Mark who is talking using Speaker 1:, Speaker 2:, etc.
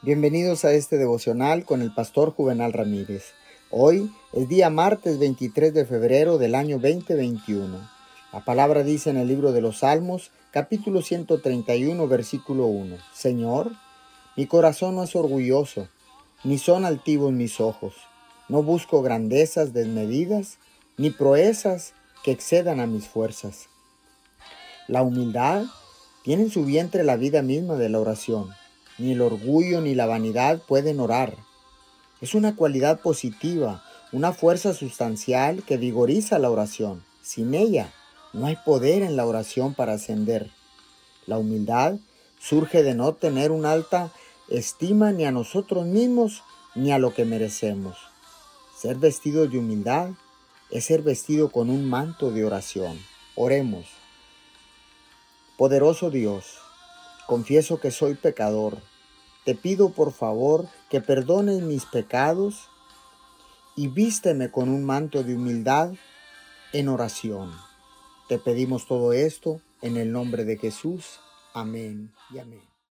Speaker 1: Bienvenidos a este devocional con el pastor Juvenal Ramírez. Hoy es día martes 23 de febrero del año 2021. La palabra dice en el libro de los Salmos, capítulo 131, versículo 1. Señor, mi corazón no es orgulloso, ni son altivos mis ojos. No busco grandezas desmedidas, ni proezas que excedan a mis fuerzas. La humildad tiene en su vientre la vida misma de la oración ni el orgullo ni la vanidad pueden orar. Es una cualidad positiva, una fuerza sustancial que vigoriza la oración. Sin ella, no hay poder en la oración para ascender. La humildad surge de no tener una alta estima ni a nosotros mismos ni a lo que merecemos. Ser vestido de humildad es ser vestido con un manto de oración. Oremos. Poderoso Dios, confieso que soy pecador. Te pido por favor que perdones mis pecados y vísteme con un manto de humildad en oración. Te pedimos todo esto en el nombre de Jesús. Amén y amén.